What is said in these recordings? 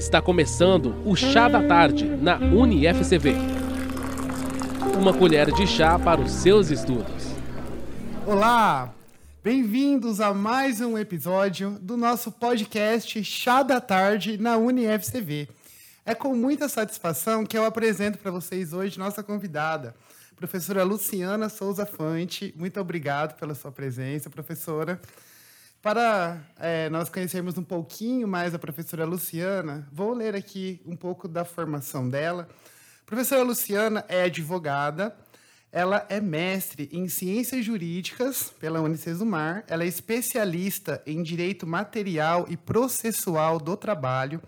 Está começando o Chá da Tarde na UniFCV. Uma colher de chá para os seus estudos. Olá! Bem-vindos a mais um episódio do nosso podcast Chá da Tarde na UniFCV. É com muita satisfação que eu apresento para vocês hoje nossa convidada, professora Luciana Souza Fante. Muito obrigado pela sua presença, professora. Para é, nós conhecermos um pouquinho mais a professora Luciana, vou ler aqui um pouco da formação dela. A professora Luciana é advogada, ela é mestre em Ciências Jurídicas pela Unicesumar, ela é especialista em Direito Material e Processual do Trabalho,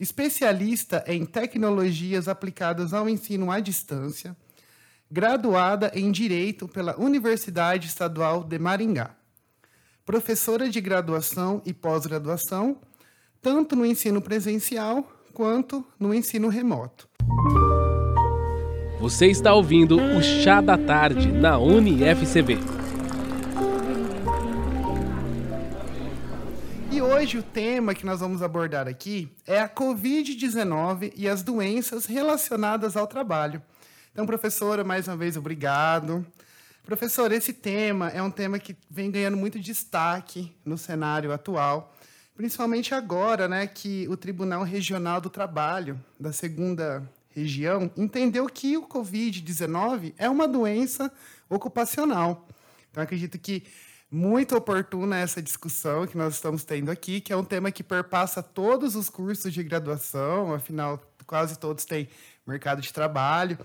especialista em Tecnologias aplicadas ao ensino à distância, graduada em Direito pela Universidade Estadual de Maringá professora de graduação e pós-graduação, tanto no ensino presencial quanto no ensino remoto. Você está ouvindo o Chá da Tarde na UniFCB. E hoje o tema que nós vamos abordar aqui é a Covid-19 e as doenças relacionadas ao trabalho. Então, professora, mais uma vez, obrigado. Professor, esse tema é um tema que vem ganhando muito destaque no cenário atual, principalmente agora, né, que o Tribunal Regional do Trabalho da segunda região entendeu que o COVID-19 é uma doença ocupacional. Então, acredito que muito oportuna essa discussão que nós estamos tendo aqui, que é um tema que perpassa todos os cursos de graduação, afinal, quase todos têm mercado de trabalho.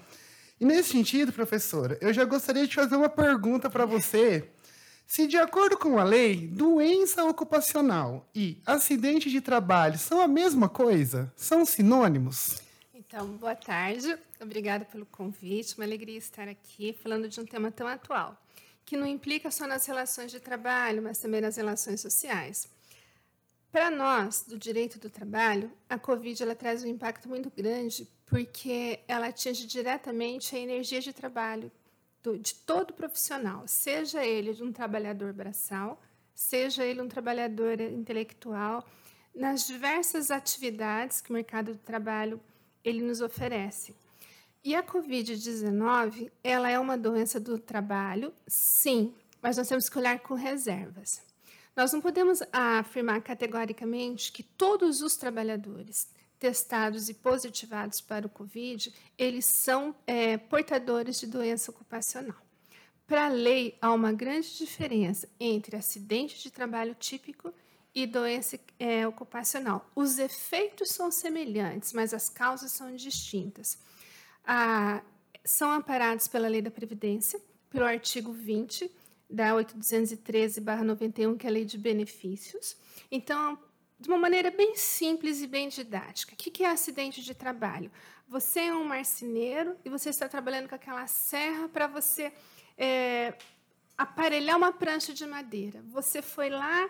E nesse sentido, professora, eu já gostaria de fazer uma pergunta para você. Se, de acordo com a lei, doença ocupacional e acidente de trabalho são a mesma coisa? São sinônimos? Então, boa tarde. Obrigada pelo convite. Uma alegria estar aqui falando de um tema tão atual, que não implica só nas relações de trabalho, mas também nas relações sociais. Para nós, do direito do trabalho, a Covid ela traz um impacto muito grande porque ela atinge diretamente a energia de trabalho do, de todo profissional, seja ele um trabalhador braçal, seja ele um trabalhador intelectual, nas diversas atividades que o mercado do trabalho ele nos oferece. E a COVID-19, ela é uma doença do trabalho, sim, mas nós temos que olhar com reservas. Nós não podemos afirmar categoricamente que todos os trabalhadores testados e positivados para o Covid, eles são é, portadores de doença ocupacional. Para a lei, há uma grande diferença entre acidente de trabalho típico e doença é, ocupacional. Os efeitos são semelhantes, mas as causas são distintas. Ah, são amparados pela Lei da Previdência, pelo artigo 20 da 8213/91, que é a Lei de Benefícios. Então, de uma maneira bem simples e bem didática. O que é acidente de trabalho? Você é um marceneiro e você está trabalhando com aquela serra para você é, aparelhar uma prancha de madeira. Você foi lá,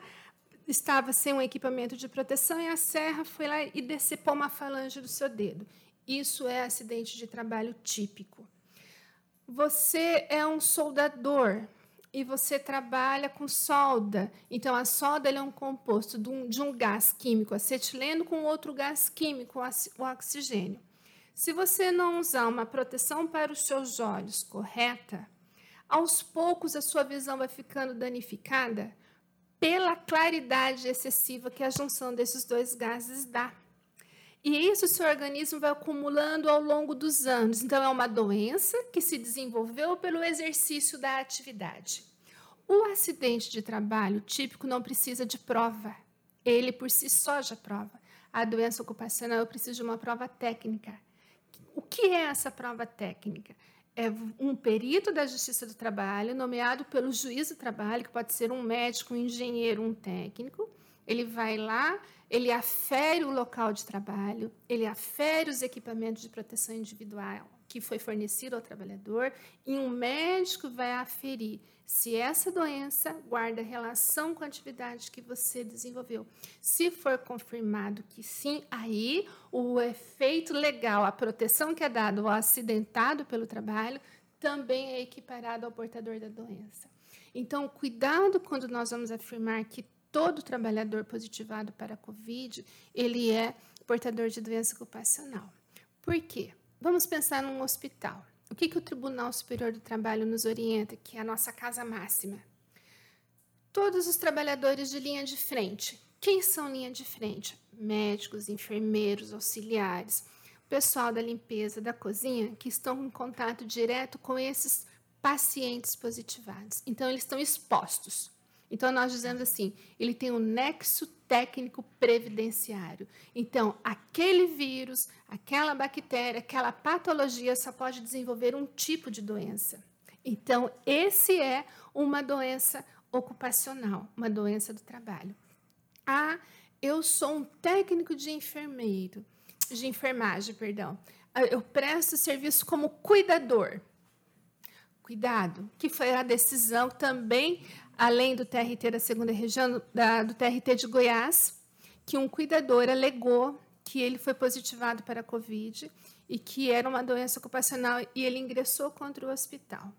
estava sem um equipamento de proteção e a serra foi lá e decepou uma falange do seu dedo. Isso é acidente de trabalho típico. Você é um soldador e você trabalha com solda. Então, a solda é um composto de um, de um gás químico, acetileno, com outro gás químico, o oxigênio. Se você não usar uma proteção para os seus olhos correta, aos poucos a sua visão vai ficando danificada pela claridade excessiva que a junção desses dois gases dá. E isso seu organismo vai acumulando ao longo dos anos. Então, é uma doença que se desenvolveu pelo exercício da atividade. O acidente de trabalho típico não precisa de prova. Ele por si só já prova. A doença ocupacional eu preciso de uma prova técnica. O que é essa prova técnica? É um perito da Justiça do Trabalho, nomeado pelo juiz do trabalho, que pode ser um médico, um engenheiro, um técnico. Ele vai lá, ele afere o local de trabalho, ele afere os equipamentos de proteção individual que foi fornecido ao trabalhador e um médico vai aferir se essa doença guarda relação com a atividade que você desenvolveu. Se for confirmado que sim, aí o efeito legal, a proteção que é dada ao acidentado pelo trabalho, também é equiparado ao portador da doença. Então, cuidado quando nós vamos afirmar que todo trabalhador positivado para a COVID, ele é portador de doença ocupacional. Por quê? Vamos pensar num hospital. O que, que o Tribunal Superior do Trabalho nos orienta, que é a nossa casa máxima? Todos os trabalhadores de linha de frente. Quem são linha de frente? Médicos, enfermeiros, auxiliares, pessoal da limpeza, da cozinha, que estão em contato direto com esses pacientes positivados. Então, eles estão expostos. Então, nós dizemos assim: ele tem um nexo técnico previdenciário. Então, aquele vírus, aquela bactéria, aquela patologia só pode desenvolver um tipo de doença. Então, esse é uma doença ocupacional, uma doença do trabalho. Ah, eu sou um técnico de enfermeiro, de enfermagem, perdão. Ah, eu presto serviço como cuidador. Cuidado, que foi a decisão também além do TRT da segunda região, da, do TRT de Goiás, que um cuidador alegou que ele foi positivado para a Covid e que era uma doença ocupacional e ele ingressou contra o hospital.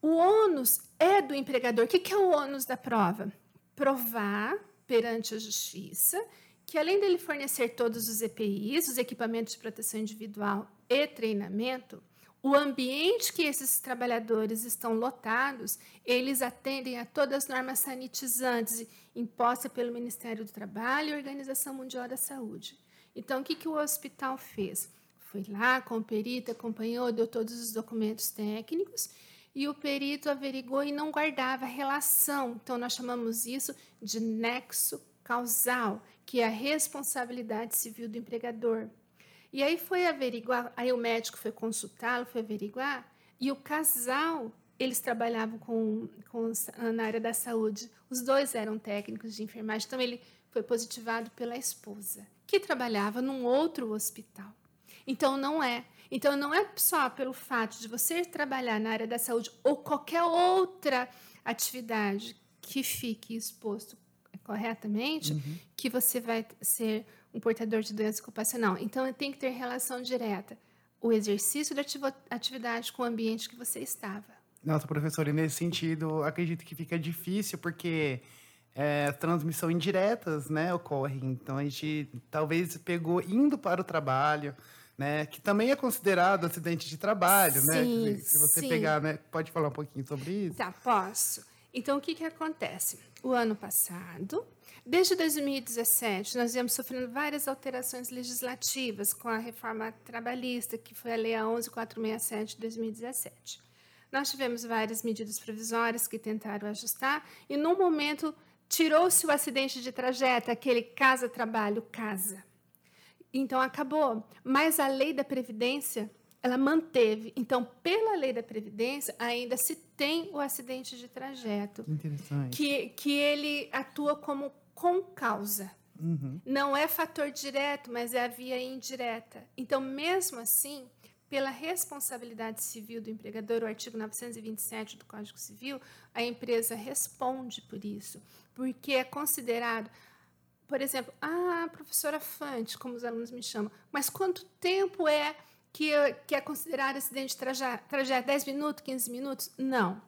O ônus é do empregador. O que é o ônus da prova? Provar perante a justiça que, além dele fornecer todos os EPIs, os equipamentos de proteção individual e treinamento, o ambiente que esses trabalhadores estão lotados, eles atendem a todas as normas sanitizantes impostas pelo Ministério do Trabalho e Organização Mundial da Saúde. Então, o que, que o hospital fez? Foi lá com o perito, acompanhou, deu todos os documentos técnicos e o perito averigou e não guardava relação. Então, nós chamamos isso de nexo causal, que é a responsabilidade civil do empregador. E aí foi averiguar, aí o médico foi consultá-lo, foi averiguar, e o casal, eles trabalhavam com, com, na área da saúde, os dois eram técnicos de enfermagem, então ele foi positivado pela esposa, que trabalhava num outro hospital. Então não é. Então não é só pelo fato de você trabalhar na área da saúde ou qualquer outra atividade que fique exposto corretamente uhum. que você vai ser um portador de doença ocupacional. Então, tem que ter relação direta o exercício da atividade com o ambiente que você estava. Nossa, professora, nesse sentido, acredito que fica difícil, porque é, transmissão indiretas né, ocorrem. Então, a gente talvez pegou indo para o trabalho, né, que também é considerado acidente de trabalho, né? sim, né? Se você sim. pegar, né? Pode falar um pouquinho sobre isso? Tá, posso. Então, o que, que acontece? O ano passado, Desde 2017, nós viemos sofrendo várias alterações legislativas com a reforma trabalhista, que foi a Lei 11467 de 2017. Nós tivemos várias medidas provisórias que tentaram ajustar, e no momento tirou-se o acidente de trajeto, aquele casa-trabalho-casa. Então acabou. Mas a lei da Previdência, ela manteve. Então, pela lei da Previdência, ainda se tem o acidente de trajeto. Interessante. Que, que ele atua como com causa. Uhum. Não é fator direto, mas é a via indireta. Então, mesmo assim, pela responsabilidade civil do empregador, o artigo 927 do Código Civil, a empresa responde por isso, porque é considerado, por exemplo, ah, professora Fante, como os alunos me chamam, mas quanto tempo é que, que é considerado acidente de trajeto? 10 minutos, 15 minutos? Não.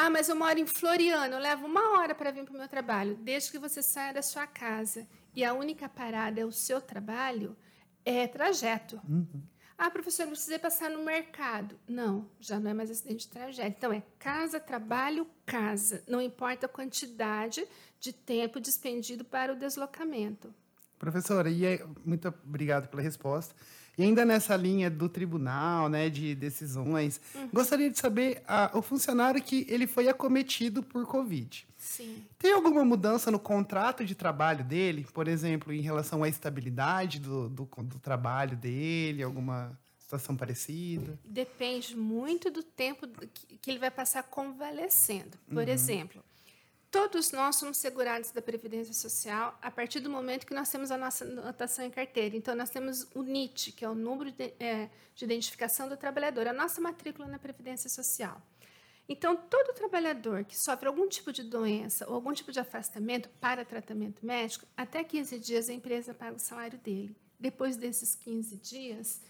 Ah, mas eu moro em Floriano, eu levo uma hora para vir para o meu trabalho. Desde que você saia da sua casa e a única parada é o seu trabalho, é trajeto. Uhum. Ah, professor, eu precisei passar no mercado. Não, já não é mais acidente de trajeto. Então, é casa, trabalho, casa. Não importa a quantidade de tempo despendido para o deslocamento. Professora, e é, muito obrigado pela resposta. E ainda nessa linha do tribunal, né, de decisões, uhum. gostaria de saber a, o funcionário que ele foi acometido por Covid. Sim. Tem alguma mudança no contrato de trabalho dele, por exemplo, em relação à estabilidade do, do, do trabalho dele, alguma situação parecida? Depende muito do tempo que ele vai passar convalescendo. Por uhum. exemplo, Todos nós somos segurados da Previdência Social a partir do momento que nós temos a nossa anotação em carteira. Então, nós temos o NIT, que é o Número de, é, de Identificação do Trabalhador, a nossa matrícula na Previdência Social. Então, todo trabalhador que sofre algum tipo de doença ou algum tipo de afastamento para tratamento médico, até 15 dias a empresa paga o salário dele. Depois desses 15 dias,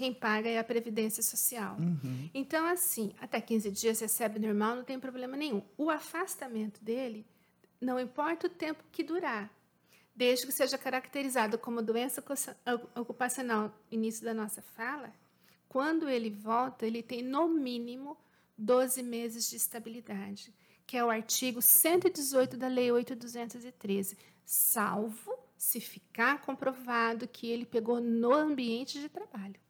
quem paga é a Previdência Social. Uhum. Então, assim, até 15 dias recebe normal, não tem problema nenhum. O afastamento dele, não importa o tempo que durar. desde que seja caracterizado como doença ocupacional, início da nossa fala, quando ele volta, ele tem no mínimo 12 meses de estabilidade, que é o artigo 118 da Lei 8213, salvo se ficar comprovado que ele pegou no ambiente de trabalho.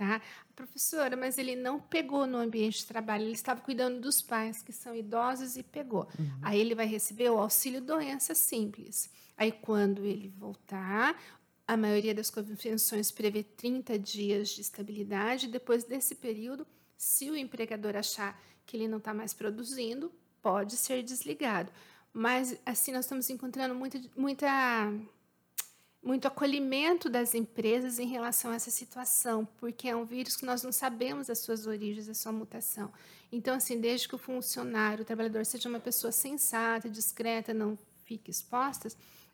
Tá? Professora, mas ele não pegou no ambiente de trabalho, ele estava cuidando dos pais que são idosos e pegou. Uhum. Aí ele vai receber o auxílio doença simples. Aí quando ele voltar, a maioria das convenções prevê 30 dias de estabilidade. Depois desse período, se o empregador achar que ele não está mais produzindo, pode ser desligado. Mas assim nós estamos encontrando muita, muita muito acolhimento das empresas em relação a essa situação, porque é um vírus que nós não sabemos as suas origens, a sua mutação. Então, assim, desde que o funcionário, o trabalhador, seja uma pessoa sensata, discreta, não fique exposta,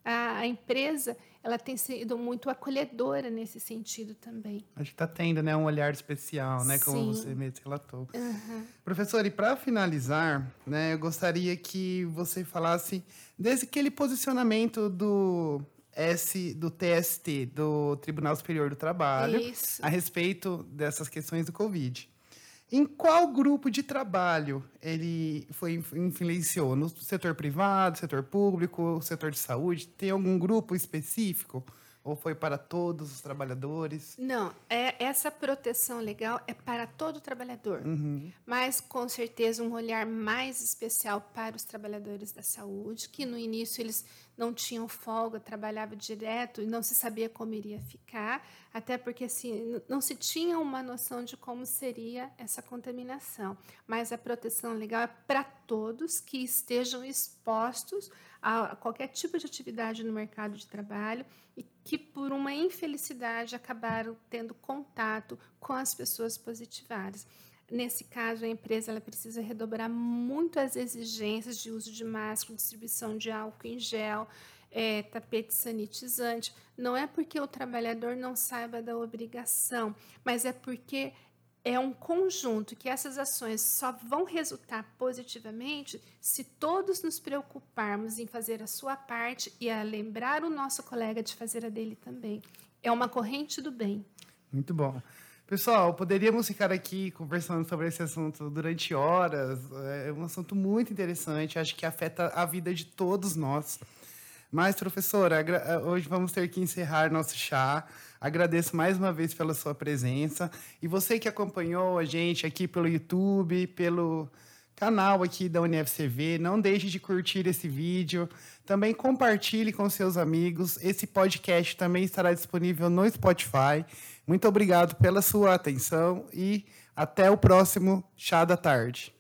a, a empresa ela tem sido muito acolhedora nesse sentido também. Acho que está tendo né, um olhar especial, né, como você mesmo relatou. Uhum. Professor, e para finalizar, né, eu gostaria que você falasse desse aquele posicionamento do S do TST, do Tribunal Superior do Trabalho, Isso. a respeito dessas questões do Covid. Em qual grupo de trabalho ele foi influenciou? No setor privado, setor público, setor de saúde? Tem algum grupo específico? Ou foi para todos os trabalhadores? Não, é, essa proteção legal é para todo trabalhador, uhum. mas com certeza um olhar mais especial para os trabalhadores da saúde, que no início eles não tinham folga, trabalhavam direto e não se sabia como iria ficar, até porque assim, não se tinha uma noção de como seria essa contaminação. Mas a proteção legal é para todos que estejam expostos a qualquer tipo de atividade no mercado de trabalho e que, por uma infelicidade, acabaram tendo contato com as pessoas positivadas. Nesse caso, a empresa ela precisa redobrar muito as exigências de uso de máscara, distribuição de álcool em gel, é, tapete sanitizante. Não é porque o trabalhador não saiba da obrigação, mas é porque é um conjunto que essas ações só vão resultar positivamente se todos nos preocuparmos em fazer a sua parte e a lembrar o nosso colega de fazer a dele também. É uma corrente do bem. Muito bom. Pessoal, poderíamos ficar aqui conversando sobre esse assunto durante horas. É um assunto muito interessante, acho que afeta a vida de todos nós. Mas, professora, hoje vamos ter que encerrar nosso chá. Agradeço mais uma vez pela sua presença. E você que acompanhou a gente aqui pelo YouTube, pelo canal aqui da UniFCV, não deixe de curtir esse vídeo. Também compartilhe com seus amigos. Esse podcast também estará disponível no Spotify. Muito obrigado pela sua atenção e até o próximo Chá da Tarde.